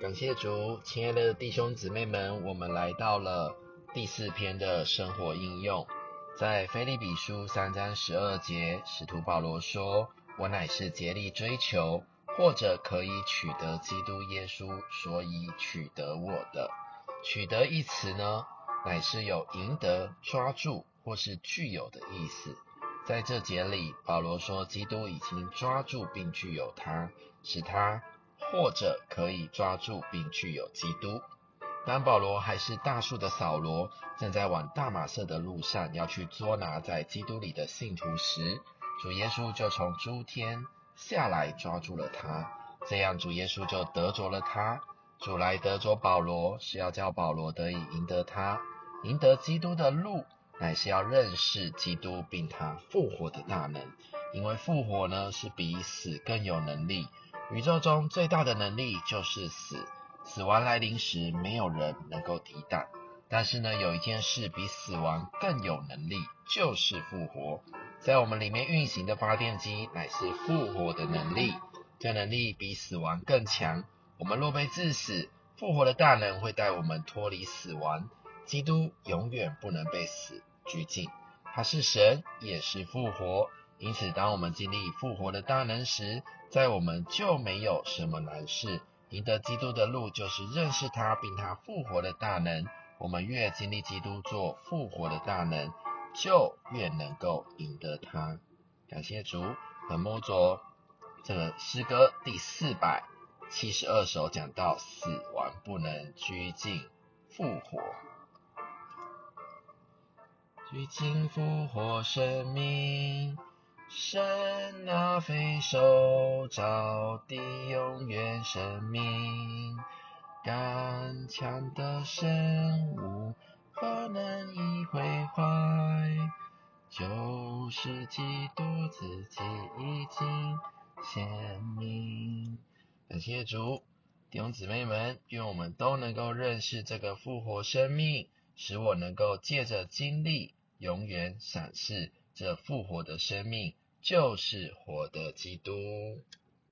感谢主，亲爱的弟兄姊妹们，我们来到了第四篇的生活应用。在腓立比书三章十二节，使徒保罗说：“我乃是竭力追求，或者可以取得基督耶稣，所以取得我的。”取得一词呢，乃是有赢得、抓住或是具有的意思。在这节里，保罗说，基督已经抓住并具有他，使他。或者可以抓住并具有基督。当保罗还是大树的扫罗，正在往大马色的路上要去捉拿在基督里的信徒时，主耶稣就从诸天下来抓住了他。这样主耶稣就得着了他。主来得着保罗，是要叫保罗得以赢得他。赢得基督的路，乃是要认识基督并他复活的大能。因为复活呢，是比死更有能力。宇宙中最大的能力就是死，死亡来临时，没有人能够抵挡。但是呢，有一件事比死亡更有能力，就是复活。在我们里面运行的发电机，乃是复活的能力。这能力比死亡更强。我们若被致死，复活的大能会带我们脱离死亡。基督永远不能被死拘禁，他是神，也是复活。因此，当我们经历复活的大能时，在我们就没有什么难事。赢得基督的路，就是认识他，并他复活的大能。我们越经历基督做复活的大能，就越能够赢得他。感谢主。本摸着这个诗歌第四百七十二首，讲到死亡不能拘禁复活，拘禁复活生命。神啊，非受造的永远生命，刚强的生物何能以毁坏？就是基督自己已经显明。感谢主，弟兄姊妹们，愿我们都能够认识这个复活生命，使我能够借着经历，永远闪示这复活的生命。就是活的基督。